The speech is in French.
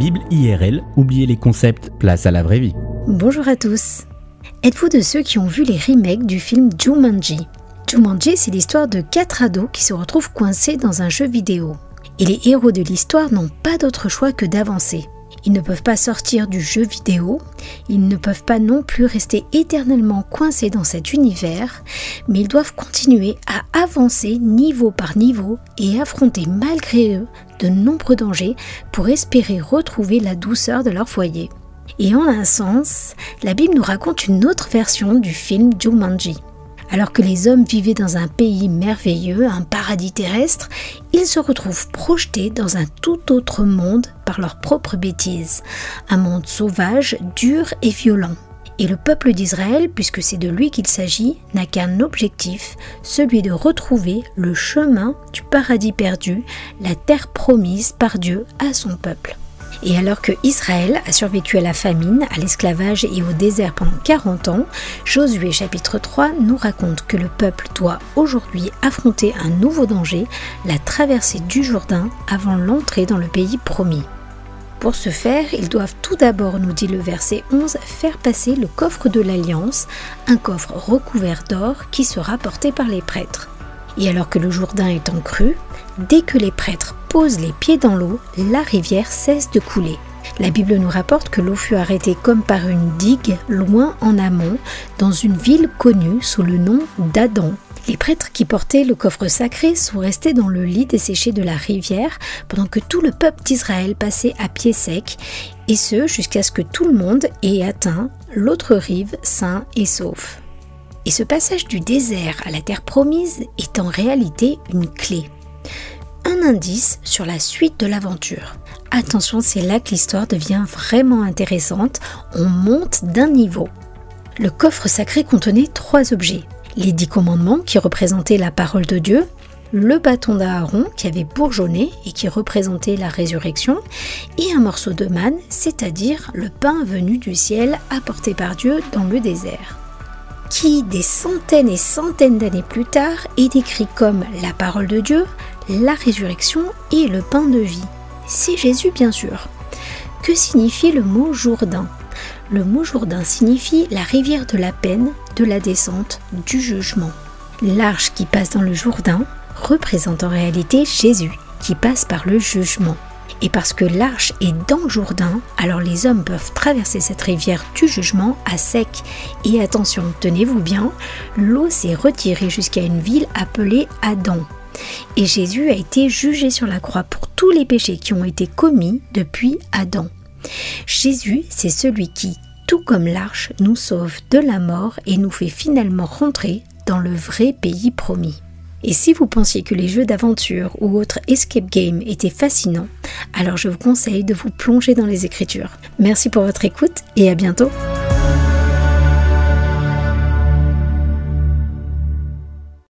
Bible IRL, oubliez les concepts, place à la vraie vie. Bonjour à tous. Êtes-vous de ceux qui ont vu les remakes du film Jumanji? Jumanji, c'est l'histoire de quatre ados qui se retrouvent coincés dans un jeu vidéo. Et les héros de l'histoire n'ont pas d'autre choix que d'avancer. Ils ne peuvent pas sortir du jeu vidéo, ils ne peuvent pas non plus rester éternellement coincés dans cet univers, mais ils doivent continuer à avancer niveau par niveau et affronter malgré eux de nombreux dangers pour espérer retrouver la douceur de leur foyer. Et en un sens, la Bible nous raconte une autre version du film Jumanji. Alors que les hommes vivaient dans un pays merveilleux, un paradis terrestre, ils se retrouvent projetés dans un tout autre monde par leurs propres bêtises. Un monde sauvage, dur et violent. Et le peuple d'Israël, puisque c'est de lui qu'il s'agit, n'a qu'un objectif, celui de retrouver le chemin du paradis perdu, la terre promise par Dieu à son peuple. Et alors que Israël a survécu à la famine, à l'esclavage et au désert pendant 40 ans, Josué chapitre 3 nous raconte que le peuple doit aujourd'hui affronter un nouveau danger, la traversée du Jourdain avant l'entrée dans le pays promis. Pour ce faire, ils doivent tout d'abord, nous dit le verset 11, faire passer le coffre de l'Alliance, un coffre recouvert d'or qui sera porté par les prêtres. Et alors que le Jourdain est en crue, dès que les prêtres posent les pieds dans l'eau, la rivière cesse de couler. La Bible nous rapporte que l'eau fut arrêtée comme par une digue loin en amont, dans une ville connue sous le nom d'Adam. Les prêtres qui portaient le coffre sacré sont restés dans le lit desséché de la rivière pendant que tout le peuple d'Israël passait à pied sec, et ce jusqu'à ce que tout le monde ait atteint l'autre rive sain et sauf. Et ce passage du désert à la terre promise est en réalité une clé un indice sur la suite de l'aventure. Attention, c'est là que l'histoire devient vraiment intéressante, on monte d'un niveau. Le coffre sacré contenait trois objets. Les dix commandements qui représentaient la parole de Dieu, le bâton d'Aaron qui avait bourgeonné et qui représentait la résurrection, et un morceau de manne, c'est-à-dire le pain venu du ciel apporté par Dieu dans le désert qui, des centaines et centaines d'années plus tard, est décrit comme la parole de Dieu, la résurrection et le pain de vie. C'est Jésus bien sûr. Que signifie le mot Jourdain Le mot Jourdain signifie la rivière de la peine, de la descente, du jugement. L'arche qui passe dans le Jourdain représente en réalité Jésus qui passe par le jugement. Et parce que l'arche est dans le Jourdain, alors les hommes peuvent traverser cette rivière du jugement à sec. Et attention, tenez-vous bien, l'eau s'est retirée jusqu'à une ville appelée Adam. Et Jésus a été jugé sur la croix pour tous les péchés qui ont été commis depuis Adam. Jésus, c'est celui qui, tout comme l'arche, nous sauve de la mort et nous fait finalement rentrer dans le vrai pays promis. Et si vous pensiez que les jeux d'aventure ou autres escape games étaient fascinants, alors je vous conseille de vous plonger dans les écritures. Merci pour votre écoute et à bientôt